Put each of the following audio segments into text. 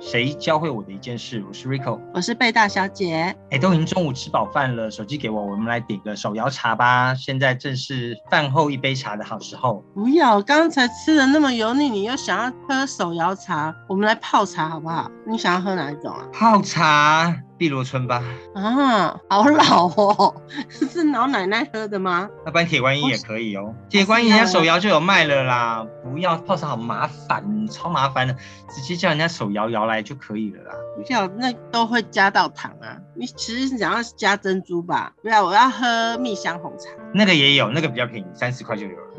谁教会我的一件事？我是 Rico，我是贝大小姐。哎，都已经中午吃饱饭了，手机给我，我们来点个手摇茶吧。现在正是饭后一杯茶的好时候。不要，刚才吃的那么油腻，你又想要喝手摇茶？我们来泡茶好不好？你想要喝哪一种啊？泡茶。碧螺春吧，啊，好老哦，是老奶奶喝的吗？那不然铁观音也可以哦，铁观音人家手摇就有卖了啦。不要泡茶好麻烦，超麻烦的，直接叫人家手摇摇来就可以了啦。不要，那都会加到糖啊。你其实是想要加珍珠吧？不要，我要喝蜜香红茶。那个也有，那个比较便宜，三十块就有了，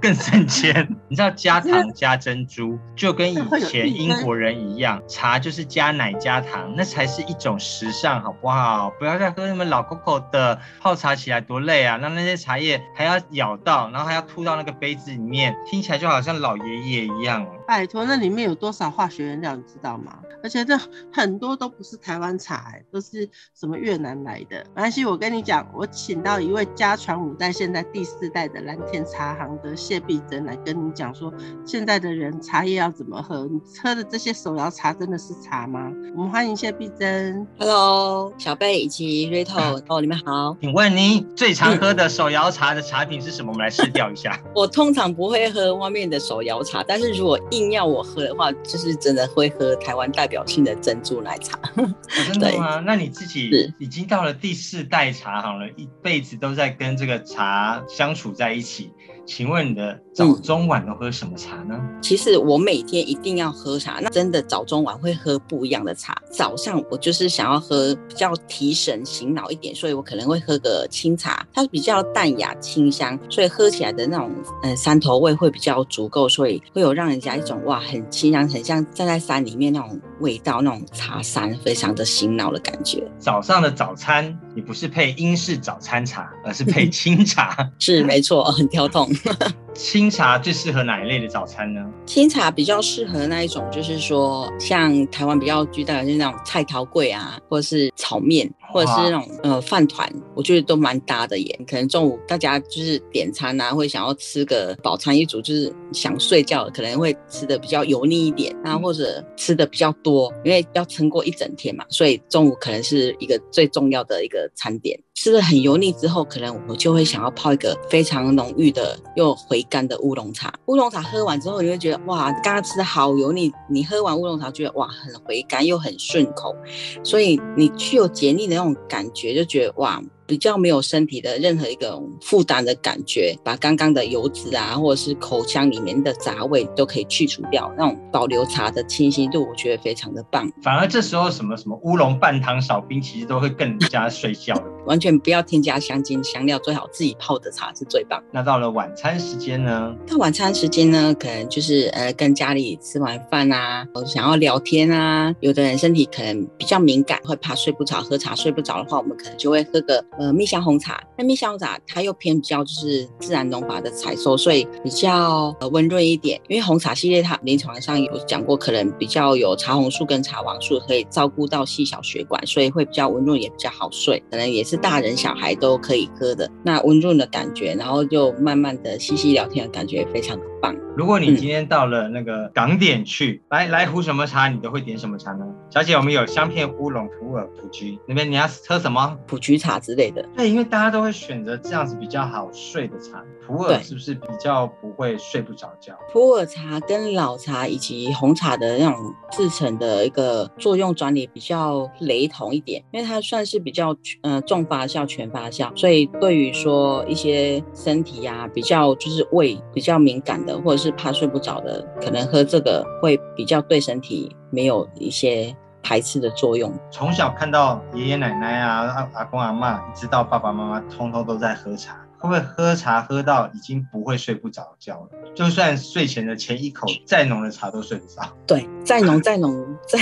更省 钱。你知道加糖加珍珠，就跟以前英国人一样，茶就是加奶加糖，那才是一种时尚，好不好？不要再喝那么老 Coco 的泡茶起来多累啊！那那些茶叶还要咬到，然后还要吐到那个杯子里面，听起来就好像老爷爷一样。拜托，那里面有多少化学原料，你知道吗？而且这很多都不是台湾茶，都是什么越南来的。没关系，我跟你讲，我请到一位家传五代，现在第四代的蓝田茶行的谢碧珍来跟你讲说，现在的人茶叶要怎么喝？你喝的这些手摇茶真的是茶吗？我们欢迎谢碧珍。Hello，小贝以及 Rito，哦，你们好。请问您最常喝的手摇茶的茶品是什么？我们来试调一下。我通常不会喝外面的手摇茶，但是如果硬要我喝的话，就是真的会喝台湾代表性的珍珠奶茶。真的吗？那你自己已经到了第四代茶行了，一辈子都在跟这个茶相处在一起。请问你的早中晚都喝什么茶呢？其实我每天一定要喝茶，那真的早中晚会喝不一样的茶。早上我就是想要喝比较提神醒脑一点，所以我可能会喝个清茶，它比较淡雅清香，所以喝起来的那种嗯山头味会比较足够，所以会有让人家一种哇很清香，很像站在山里面那种味道，那种茶山非常的醒脑的感觉。早上的早餐你不是配英式早餐茶，而是配清茶，是没错，很跳动。清茶最适合哪一类的早餐呢？清茶比较适合那一种，就是说像台湾比较巨大的，就是那种菜桃桂啊，或者是炒面。或者是那种呃饭团，我觉得都蛮搭的耶。可能中午大家就是点餐啊，会想要吃个饱餐一族，就是想睡觉，可能会吃的比较油腻一点，那或者吃的比较多，因为要撑过一整天嘛，所以中午可能是一个最重要的一个餐点。吃的很油腻之后，可能我就会想要泡一个非常浓郁的又回甘的乌龙茶。乌龙茶喝完之后，你会觉得哇，刚刚吃的好油腻，你喝完乌龙茶觉得哇，很回甘又很顺口，所以你具有解腻的那种感觉，就觉得哇。比较没有身体的任何一个负担的感觉，把刚刚的油脂啊，或者是口腔里面的杂味都可以去除掉，那种保留茶的清新度，我觉得非常的棒。反而这时候什么什么乌龙半糖少冰，其实都会更加睡觉。完全不要添加香精香料，最好自己泡的茶是最棒。那到了晚餐时间呢？到晚餐时间呢，可能就是呃跟家里吃完饭啊，想要聊天啊。有的人身体可能比较敏感，会怕睡不着，喝茶睡不着的话，我们可能就会喝个呃蜜香红茶。那蜜香红茶它又偏比较就是自然农法的采收，所以比较呃温润一点。因为红茶系列它临床上有讲过，可能比较有茶红素跟茶黄素，可以照顾到细小血管，所以会比较温润，也比较好睡。可能也是。大人小孩都可以喝的那温润的感觉，然后就慢慢的嬉戏聊天的感觉，非常棒。如果你今天到了那个港点去，来来壶什么茶，你都会点什么茶呢？小姐，我们有香片乌龙、普洱、普菊，那边你要喝什么？普菊茶之类的。对，因为大家都会选择这样子比较好睡的茶。普洱是不是比较不会睡不着觉？普洱茶跟老茶以及红茶的那种制成的一个作用专利比较雷同一点，因为它算是比较呃重发酵、全发酵，所以对于说一些身体呀比较就是胃比较敏感的，或者是怕睡不着的，可能喝这个会比较对身体没有一些排斥的作用。从小看到爷爷奶奶啊、阿阿公阿妈，一直到爸爸妈妈，通通都在喝茶。会不会喝茶喝到已经不会睡不着觉了？就算睡前的前一口再浓的茶都睡不着。对，再浓再浓再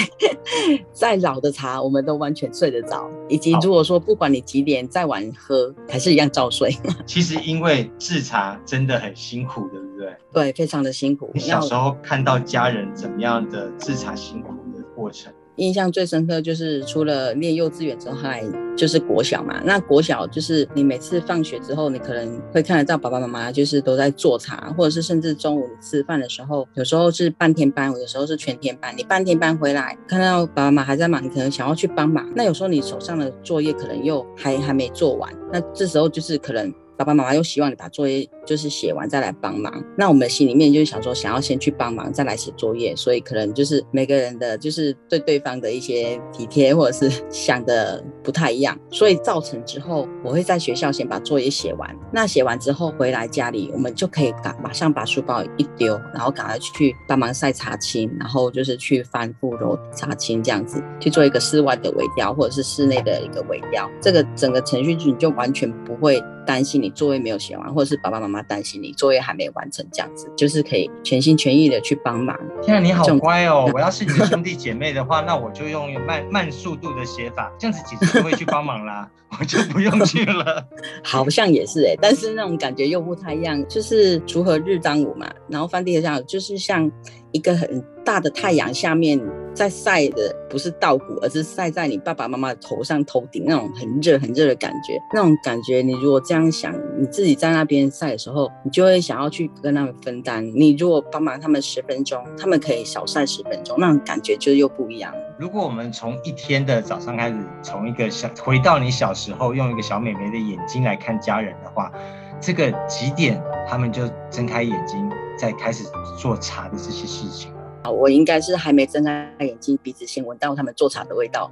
再老的茶，我们都完全睡得着。以及如果说不管你几点再晚喝，还是一样照睡。其实因为制茶真的很辛苦，对不对？对？非常的辛苦。你小时候看到家人怎么样的自查辛苦的过程？印象最深刻就是除了念幼稚园之后，还就是国小嘛。那国小就是你每次放学之后，你可能会看得到爸爸妈妈就是都在做茶，或者是甚至中午吃饭的时候，有时候是半天班，有时候是全天班。你半天班回来，看到爸爸妈妈还在忙，你可能想要去帮忙。那有时候你手上的作业可能又还还没做完，那这时候就是可能。爸爸妈妈又希望你把作业就是写完再来帮忙，那我们心里面就是想说，想要先去帮忙再来写作业，所以可能就是每个人的就是对对方的一些体贴或者是想的不太一样，所以造成之后我会在学校先把作业写完，那写完之后回来家里，我们就可以赶马上把书包一丢，然后赶快去帮忙晒茶青，然后就是去翻覆揉茶青这样子去做一个室外的尾调或者是室内的一个尾调，这个整个程序你就完全不会。担心你作业没有写完，或者是爸爸妈妈担心你作业还没完成，这样子就是可以全心全意的去帮忙。天啊，你好乖哦！我要是你的兄弟姐妹的话，那我就用慢慢速度的写法，这样子姐姐就会去帮忙啦，我就不用去了。好像也是哎，但是那种感觉又不太一样，就是锄禾日当午嘛，然后翻地上就是像一个很大的太阳下面。在晒的不是稻谷，而是晒在你爸爸妈妈头上、头顶那种很热、很热的感觉。那种感觉，你如果这样想，你自己在那边晒的时候，你就会想要去跟他们分担。你如果帮忙他们十分钟，他们可以少晒十分钟，那种感觉就又不一样。如果我们从一天的早上开始，从一个小回到你小时候，用一个小美眉的眼睛来看家人的话，这个几点他们就睁开眼睛，在开始做茶的这些事情。我应该是还没睁开眼睛，鼻子先闻到他们做茶的味道。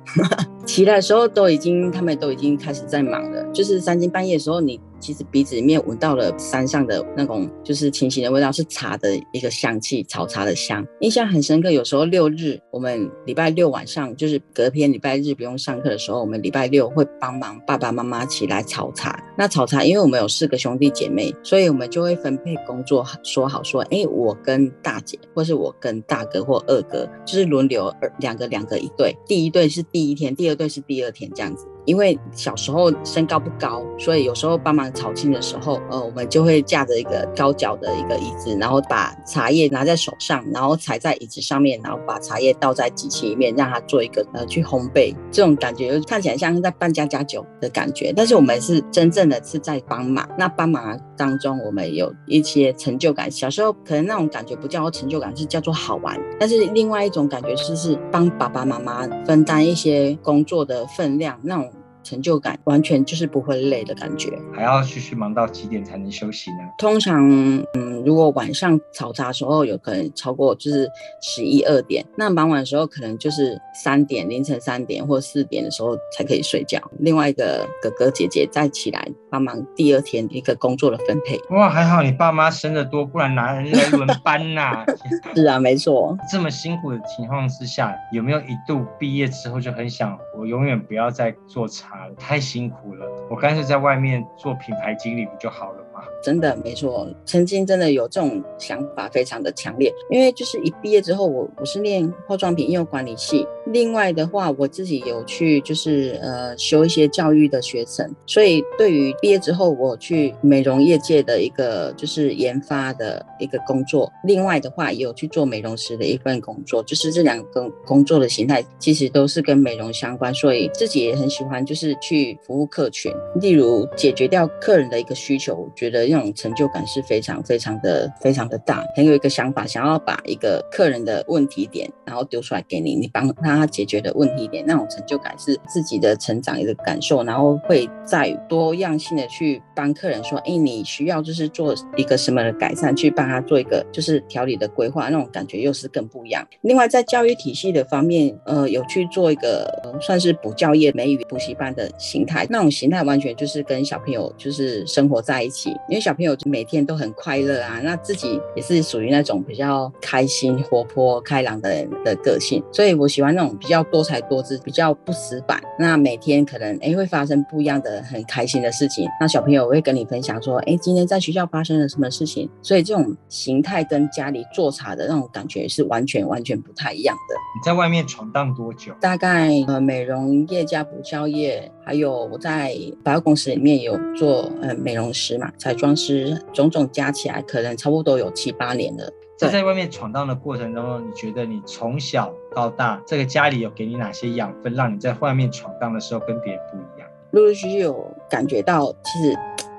起来的时候都已经，他们都已经开始在忙了。就是三更半夜的时候，你。其实鼻子里面闻到了山上的那种就是清新的味道，是茶的一个香气，炒茶的香，印象很深刻。有时候六日，我们礼拜六晚上就是隔天礼拜日不用上课的时候，我们礼拜六会帮忙爸爸妈妈起来炒茶。那炒茶，因为我们有四个兄弟姐妹，所以我们就会分配工作，说好说，哎，我跟大姐，或是我跟大哥或二哥，就是轮流两个两个一对，第一对是第一天，第二对是第二天这样子。因为小时候身高不高，所以有时候帮忙炒青的时候，呃，我们就会架着一个高脚的一个椅子，然后把茶叶拿在手上，然后踩在椅子上面，然后把茶叶倒在机器里面，让它做一个呃去烘焙。这种感觉看起来像是在办家家酒的感觉，但是我们是真正的是在帮忙。那帮忙当中，我们有一些成就感。小时候可能那种感觉不叫做成就感，是叫做好玩。但是另外一种感觉是是帮爸爸妈妈分担一些工作的分量，那种。成就感完全就是不会累的感觉，还要继续忙到几点才能休息呢？通常，嗯，如果晚上炒茶的时候，有可能超过就是十一二点，那忙完的时候可能就是三点，凌晨三点或四点的时候才可以睡觉。另外一个哥哥姐姐再起来帮忙第二天一个工作的分配。哇，还好你爸妈生的多，不然哪人来轮班呐？是啊，没错。这么辛苦的情况之下，有没有一度毕业之后就很想，我永远不要再做茶？太辛苦了，我干脆在外面做品牌经理不就好了吗？真的没错，曾经真的有这种想法，非常的强烈。因为就是一毕业之后，我我是念化妆品应用管理系。另外的话，我自己有去就是呃修一些教育的学程，所以对于毕业之后我去美容业界的一个就是研发的一个工作，另外的话也有去做美容师的一份工作，就是这两个工作的形态其实都是跟美容相关，所以自己也很喜欢就是去服务客群，例如解决掉客人的一个需求，我觉得那种成就感是非常非常的非常的大，很有一个想法，想要把一个客人的问题点然后丢出来给你，你帮他。解决的问题点，那种成就感是自己的成长一个感受，然后会再多样性的去帮客人说，哎，你需要就是做一个什么的改善，去帮他做一个就是调理的规划，那种感觉又是更不一样。另外，在教育体系的方面，呃，有去做一个算是补教业美语补习班的形态，那种形态完全就是跟小朋友就是生活在一起，因为小朋友就每天都很快乐啊，那自己也是属于那种比较开心、活泼、开朗的人的个性，所以我喜欢那种。比较多才多姿，比较不死板。那每天可能哎会发生不一样的很开心的事情。那小朋友会跟你分享说，哎，今天在学校发生了什么事情。所以这种形态跟家里做茶的那种感觉是完全完全不太一样的。你在外面闯荡多久？大概呃美容业加补教业，还有我在百货公司里面有做呃美容师嘛，彩妆装师，种种加起来可能差不多有七八年了。在在外面闯荡的过程中，你觉得你从小到大，这个家里有给你哪些养分，让你在外面闯荡的时候跟别人不一样？陆陆续续有感觉到，其实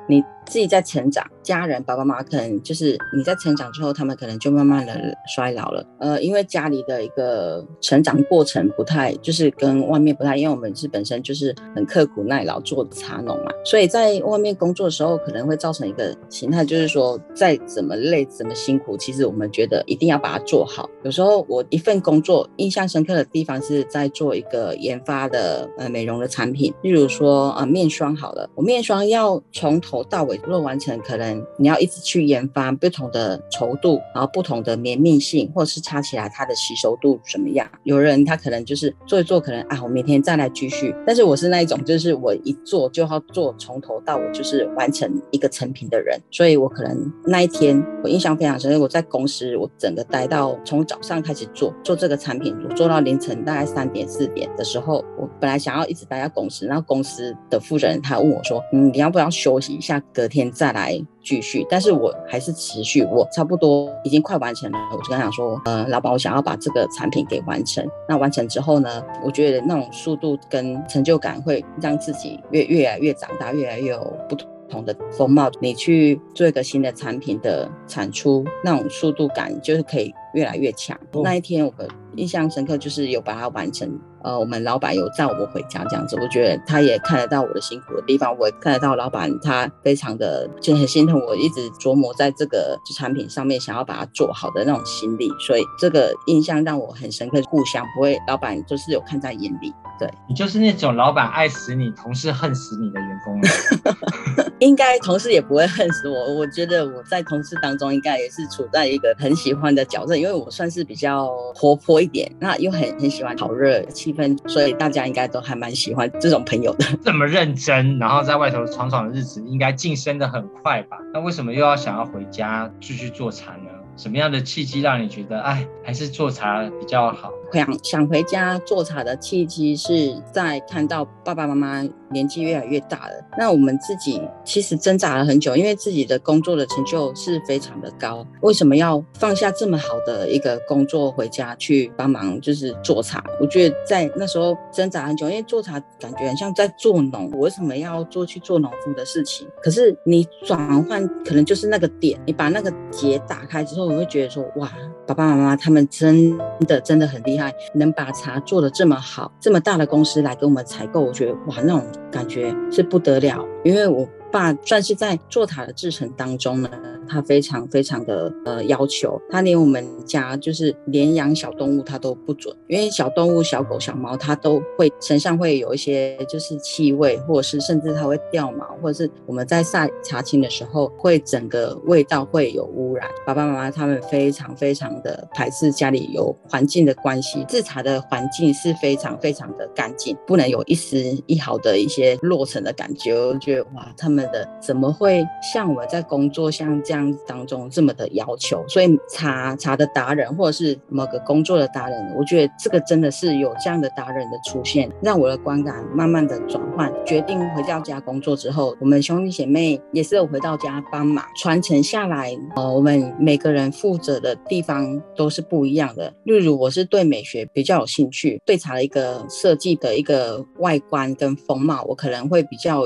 你自己在成长。家人爸爸妈妈可能就是你在成长之后，他们可能就慢慢的衰老了。呃，因为家里的一个成长过程不太，就是跟外面不太，因为我们是本身就是很刻苦耐劳做茶农嘛，所以在外面工作的时候，可能会造成一个形态，就是说再怎么累怎么辛苦，其实我们觉得一定要把它做好。有时候我一份工作印象深刻的地方是在做一个研发的呃美容的产品，例如说呃面霜好了，我面霜要从头到尾做完成，可能。你要一直去研发不同的稠度，然后不同的绵密性，或者是擦起来它的吸收度怎么样？有人他可能就是做一做，可能啊，我明天再来继续。但是我是那一种，就是我一做就要做从头到尾，就是完成一个成品的人。所以我可能那一天我印象非常深，我在公司我整个待到从早上开始做做这个产品，我做到凌晨大概三点四点的时候，我本来想要一直待在公司，然后公司的负责人他问我说：“嗯，你要不要休息一下，天再来？”继续，但是我还是持续，我差不多已经快完成了，我就跟他讲说，呃，老板，我想要把这个产品给完成。那完成之后呢，我觉得那种速度跟成就感会让自己越越来越长大，越来越有不同的风貌。你去做一个新的产品的产出，那种速度感就是可以越来越强。那一天我印象深刻，就是有把它完成。呃，我们老板有载我们回家这样子，我觉得他也看得到我的辛苦的地方，我也看得到老板他非常的就很心疼我，一直琢磨在这个产品上面，想要把它做好的那种心力，所以这个印象让我很深刻。互相不会，老板就是有看在眼里。对你就是那种老板爱死你，同事恨死你的员工。应该同事也不会恨死我，我觉得我在同事当中应该也是处在一个很喜欢的角色，因为我算是比较活泼一点，那又很很喜欢讨热所以大家应该都还蛮喜欢这种朋友的。这么认真，然后在外头闯闯的日子，应该晋升的很快吧？那为什么又要想要回家继续做茶呢？什么样的契机让你觉得，哎，还是做茶比较好？想想回家做茶的契机是在看到爸爸妈妈年纪越来越大了。那我们自己其实挣扎了很久，因为自己的工作的成就是非常的高，为什么要放下这么好的一个工作回家去帮忙就是做茶？我觉得在那时候挣扎很久，因为做茶感觉很像在做农，我为什么要做去做农夫的事情？可是你转换可能就是那个点，你把那个结打开之后，我会觉得说，哇，爸爸妈妈他们真真的真的很厉害。能把茶做的这么好，这么大的公司来给我们采购，我觉得哇，那种感觉是不得了。因为我爸算是在做茶的制程当中呢。他非常非常的呃要求，他连我们家就是连养小动物他都不准，因为小动物小狗小猫它都会身上会有一些就是气味，或者是甚至它会掉毛，或者是我们在晒茶青的时候会整个味道会有污染。爸爸妈妈他们非常非常的排斥家里有环境的关系，制茶的环境是非常非常的干净，不能有一丝一毫的一些落尘的感觉。我觉得哇，他们的怎么会像我们在工作像这样。当中这么的要求，所以茶茶的达人或者是某个工作的达人，我觉得这个真的是有这样的达人的出现，让我的观感慢慢的转换。决定回到家工作之后，我们兄弟姐妹也是有回到家帮忙传承下来。呃，我们每个人负责的地方都是不一样的。例如，我是对美学比较有兴趣，对茶的一个设计的一个外观跟风貌，我可能会比较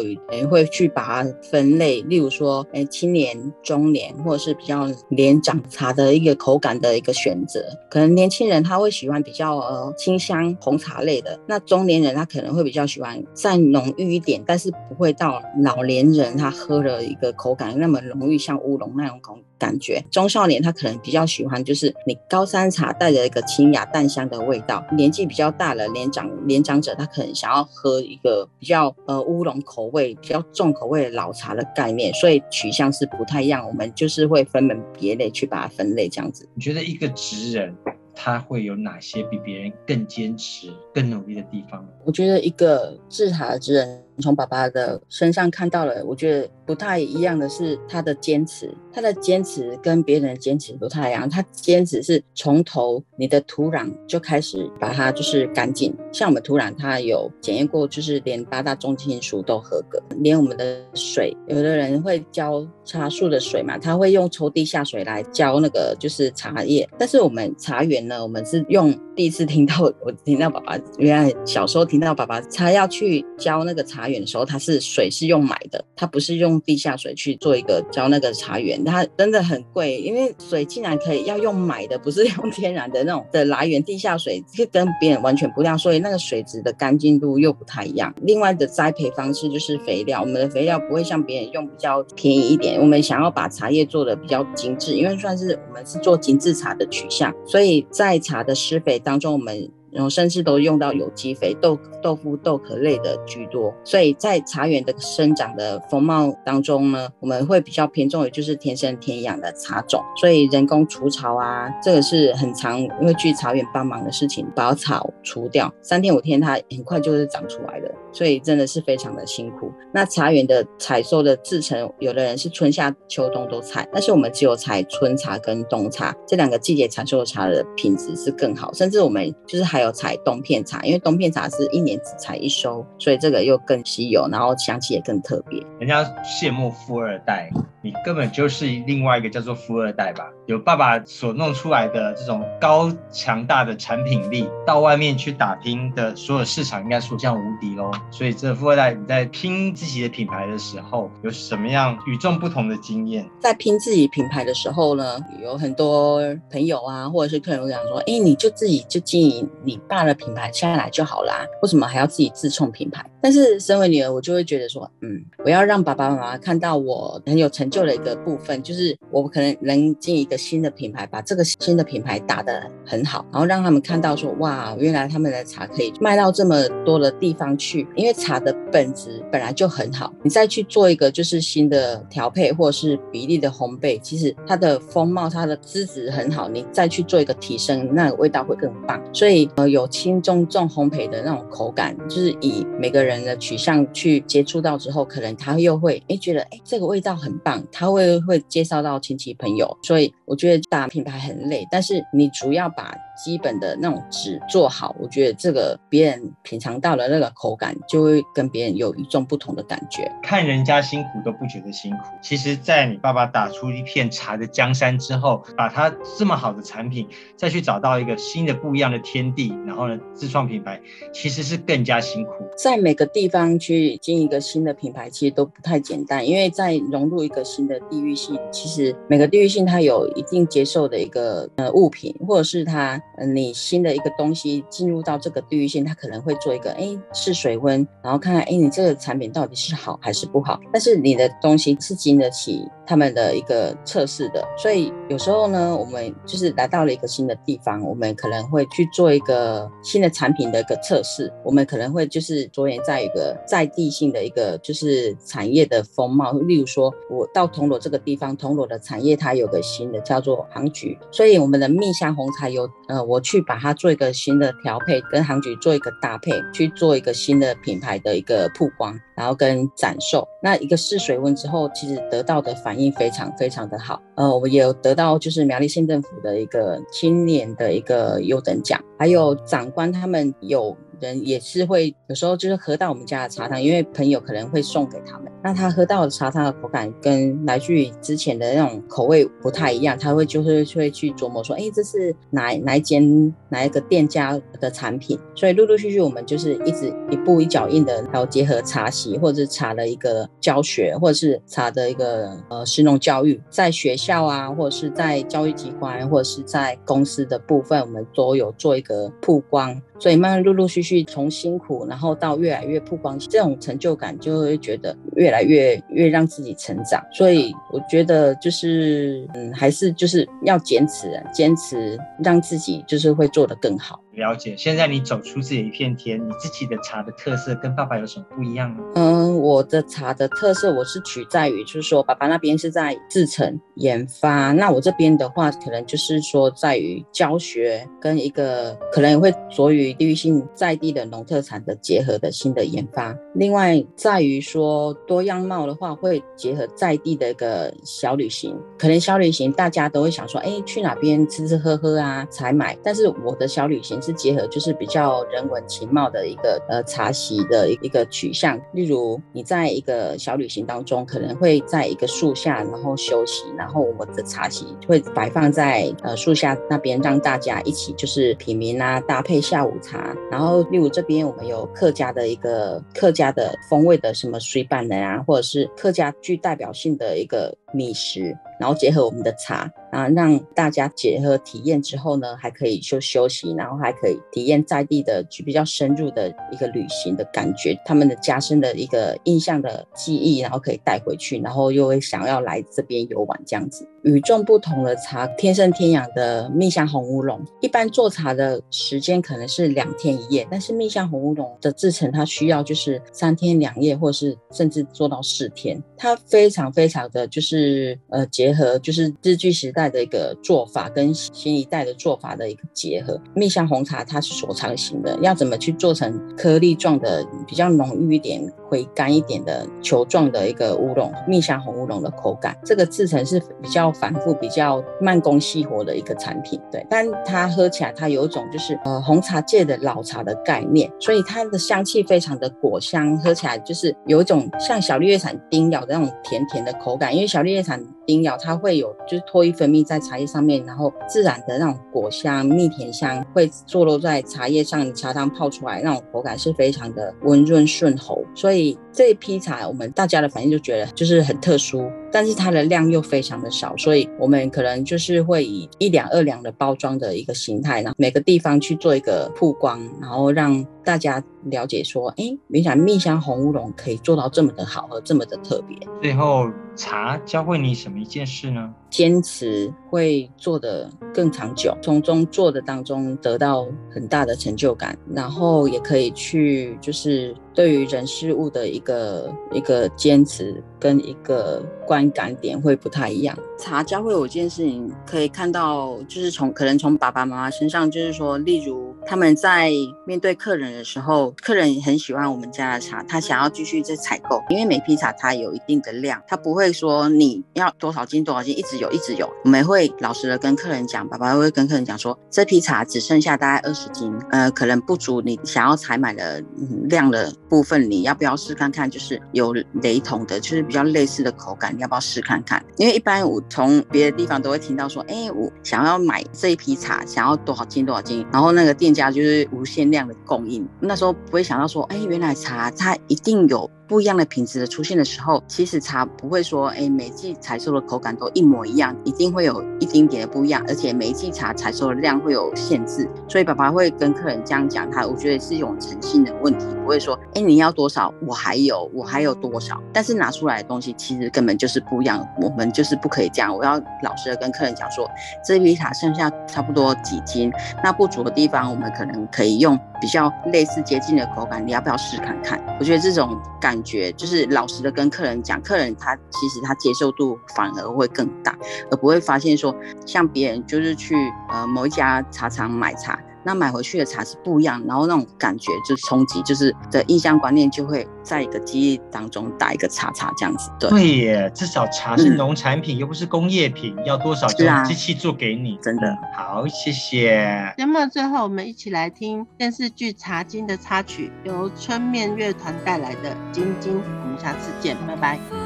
会去把它分类。例如说，哎，青年、中年。或者是比较连长茶的一个口感的一个选择，可能年轻人他会喜欢比较呃清香红茶类的，那中年人他可能会比较喜欢再浓郁一点，但是不会到老年人他喝了一个口感那么浓郁，像乌龙那种口。感觉中少年他可能比较喜欢，就是你高山茶带着一个清雅淡香的味道。年纪比较大了，年长年长者他可能想要喝一个比较呃乌龙口味、比较重口味的老茶的概念，所以取向是不太一样。我们就是会分门别类去把它分类这样子。你觉得一个职人他会有哪些比别人更坚持、更努力的地方？我觉得一个制茶的职人。从爸爸的身上看到了，我觉得不太一样的是他的坚持，他的坚持跟别人的坚持不太一样。他坚持是从头你的土壤就开始把它就是干净，像我们土壤它有检验过，就是连八大重金属都合格，连我们的水，有的人会浇茶树的水嘛，他会用抽地下水来浇那个就是茶叶，但是我们茶园呢，我们是用第一次听到，我听到爸爸原来小时候听到爸爸他要去浇那个茶园的时候，他是水是用买的，他不是用地下水去做一个浇那个茶园，他真的很贵，因为水竟然可以要用买的，不是用天然的那种的来源，地下水就跟别人完全不一样，所以那个水质的干净度又不太一样。另外的栽培方式就是肥料，我们的肥料不会像别人用比较便宜一点，我们想要把茶叶做的比较精致，因为算是我们是做精致茶的取向，所以在茶的施肥当中，我们。然后甚至都用到有机肥、豆豆腐、豆壳类的居多，所以在茶园的生长的风貌当中呢，我们会比较偏重于就是天生天养的茶种，所以人工除草啊，这个是很常因为去茶园帮忙的事情，把草除掉，三天五天它很快就是长出来了。所以真的是非常的辛苦。那茶园的采收的制成，有的人是春夏秋冬都采，但是我们只有采春茶跟冬茶这两个季节采收的茶的品质是更好。甚至我们就是还有采冬片茶，因为冬片茶是一年只采一收，所以这个又更稀有，然后香气也更特别。人家羡慕富二代。你根本就是另外一个叫做富二代吧？有爸爸所弄出来的这种高强大的产品力，到外面去打拼的所有市场，应该说像无敌喽。所以这富二代你在拼自己的品牌的时候，有什么样与众不同的经验？在拼自己品牌的时候呢，有很多朋友啊，或者是客人讲说：“哎，你就自己就经营你爸的品牌下来就好啦，为什么还要自己自创品牌？”但是身为女儿，我就会觉得说：“嗯，我要让爸爸妈妈看到我很有成就。”的一个部分，就是我可能能进一个新的品牌，把这个新的品牌打得很好，然后让他们看到说，哇，原来他们的茶可以卖到这么多的地方去。因为茶的本质本来就很好，你再去做一个就是新的调配或者是比例的烘焙，其实它的风貌、它的资质很好，你再去做一个提升，那个味道会更棒。所以，有轻中重烘焙的那种口感，就是以每个人的取向去接触到之后，可能他又会哎觉得哎这个味道很棒。他会会介绍到亲戚朋友，所以我觉得打品牌很累，但是你主要把。基本的那种纸做好，我觉得这个别人品尝到了那个口感，就会跟别人有与众不同的感觉。看人家辛苦都不觉得辛苦，其实，在你爸爸打出一片茶的江山之后，把他这么好的产品，再去找到一个新的不一样的天地，然后呢，自创品牌，其实是更加辛苦。在每个地方去经营一个新的品牌，其实都不太简单，因为在融入一个新的地域性，其实每个地域性它有一定接受的一个呃物品，或者是它。嗯，你新的一个东西进入到这个地域性，它可能会做一个哎试水温，然后看看哎你这个产品到底是好还是不好。但是你的东西是经得起他们的一个测试的，所以有时候呢，我们就是来到了一个新的地方，我们可能会去做一个新的产品的一个测试。我们可能会就是着眼在一个在地性的一个就是产业的风貌，例如说我到铜锣这个地方，铜锣的产业它有个新的叫做杭菊，所以我们的蜜香红茶有。我去把它做一个新的调配，跟行局做一个搭配，去做一个新的品牌的一个曝光，然后跟展售。那一个试水温之后，其实得到的反应非常非常的好。呃，我也有得到就是苗栗县政府的一个青年的一个优等奖，还有长官他们有。人也是会有时候就是喝到我们家的茶汤，因为朋友可能会送给他们。那他喝到的茶汤的口感跟来自于之前的那种口味不太一样，他会就是会去琢磨说，哎，这是哪哪一间哪一个店家的产品。所以陆陆续续我们就是一直一步一脚印的，还有结合茶席或者是茶的一个教学，或者是茶的一个呃实农教育，在学校啊，或者是在教育机关，或者是在公司的部分，我们都有做一个曝光。所以慢慢陆陆续续从辛苦，然后到越来越曝光，这种成就感就会觉得越来越越让自己成长。所以我觉得就是嗯，还是就是要坚持，坚持让自己就是会做得更好。了解。现在你走出自己一片天，你自己的茶的特色跟爸爸有什么不一样呢？嗯，我的茶的特色我是取在于，就是说爸爸那边是在制成研发，那我这边的话，可能就是说在于教学跟一个可能也会着于地域性在地的农特产的结合的新的研发。另外在于说多样貌的话，会结合在地的一个小旅行，可能小旅行大家都会想说，哎，去哪边吃吃喝喝啊，采买。但是我的小旅行是结合就是比较人文情貌的一个呃茶席的一个取向。例如你在一个小旅行当中，可能会在一个树下然后休息，然后我们的茶席会摆放在呃树下那边，让大家一起就是品茗啊，搭配下午茶。然后例如这边我们有客家的一个客家的风味的什么水板的啊，或者是客家具代表性的一个米食。然后结合我们的茶，啊，让大家结合体验之后呢，还可以休休息，然后还可以体验在地的去比较深入的一个旅行的感觉，他们的加深的一个印象的记忆，然后可以带回去，然后又会想要来这边游玩这样子。与众不同的茶，天生天养的蜜香红乌龙，一般做茶的时间可能是两天一夜，但是蜜香红乌龙的制成它需要就是三天两夜，或是甚至做到四天，它非常非常的就是呃结。合就是日据时代的一个做法，跟新一代的做法的一个结合。蜜香红茶它是锁藏型的，要怎么去做成颗粒状的，比较浓郁一点、回甘一点的球状的一个乌龙，蜜香红乌龙的口感，这个制成是比较繁复、比较慢工细活的一个产品。对，但它喝起来它有一种就是呃红茶界的老茶的概念，所以它的香气非常的果香，喝起来就是有一种像小绿叶蝉叮咬的那种甜甜的口感，因为小绿叶蝉叮咬。它会有就是脱衣分泌在茶叶上面，然后自然的那种果香、蜜甜香会坐落在茶叶上，茶汤泡出来那种口感是非常的温润顺喉，所以这一批茶我们大家的反应就觉得就是很特殊。但是它的量又非常的少，所以我们可能就是会以一两二两的包装的一个形态，然后每个地方去做一个曝光，然后让大家了解说，哎，原来蜜香红乌龙可以做到这么的好，和这么的特别。最后，茶教会你什么一件事呢？坚持会做的更长久，从中做的当中得到很大的成就感，然后也可以去就是对于人事物的一个一个坚持跟一个关观感点会不太一样。茶教会我一件事情，可以看到就是从可能从爸爸妈妈身上，就是说，例如他们在面对客人的时候，客人很喜欢我们家的茶，他想要继续再采购，因为每批茶它有一定的量，他不会说你要多少斤多少斤一直有。一直有，我们会老实的跟客人讲，爸爸会跟客人讲说，这批茶只剩下大概二十斤，呃，可能不足你想要采买的量的部分，你要不要试看看？就是有雷同的，就是比较类似的口感，你要不要试看看？因为一般我从别的地方都会听到说，哎，我想要买这一批茶，想要多少斤多少斤，然后那个店家就是无限量的供应，那时候不会想到说，哎，原来茶它一定有。不一样的品质的出现的时候，其实茶不会说，哎，每季采收的口感都一模一样，一定会有一丁点的不一样，而且每一季茶采收的量会有限制，所以爸爸会跟客人这样讲，他我觉得是一种诚信的问题，不会说，哎，你要多少，我还有，我还有多少，但是拿出来的东西其实根本就是不一样，我们就是不可以这样，我要老实的跟客人讲说，这批茶剩下差不多几斤，那不足的地方我们可能可以用比较类似接近的口感，你要不要试看看？我觉得这种感。感觉就是老实的跟客人讲，客人他其实他接受度反而会更大，而不会发现说像别人就是去呃某一家茶厂买茶。那买回去的茶是不一样，然后那种感觉就冲击，就是的印象观念就会在一个记忆当中打一个叉叉这样子。对，对耶，至少茶是农产品，又不是工业品，要多少就机器做给你。真的好，谢谢。节目最后，我们一起来听电视剧《茶经》的插曲，由春面乐团带来的《晶晶》。我们下次见，拜拜。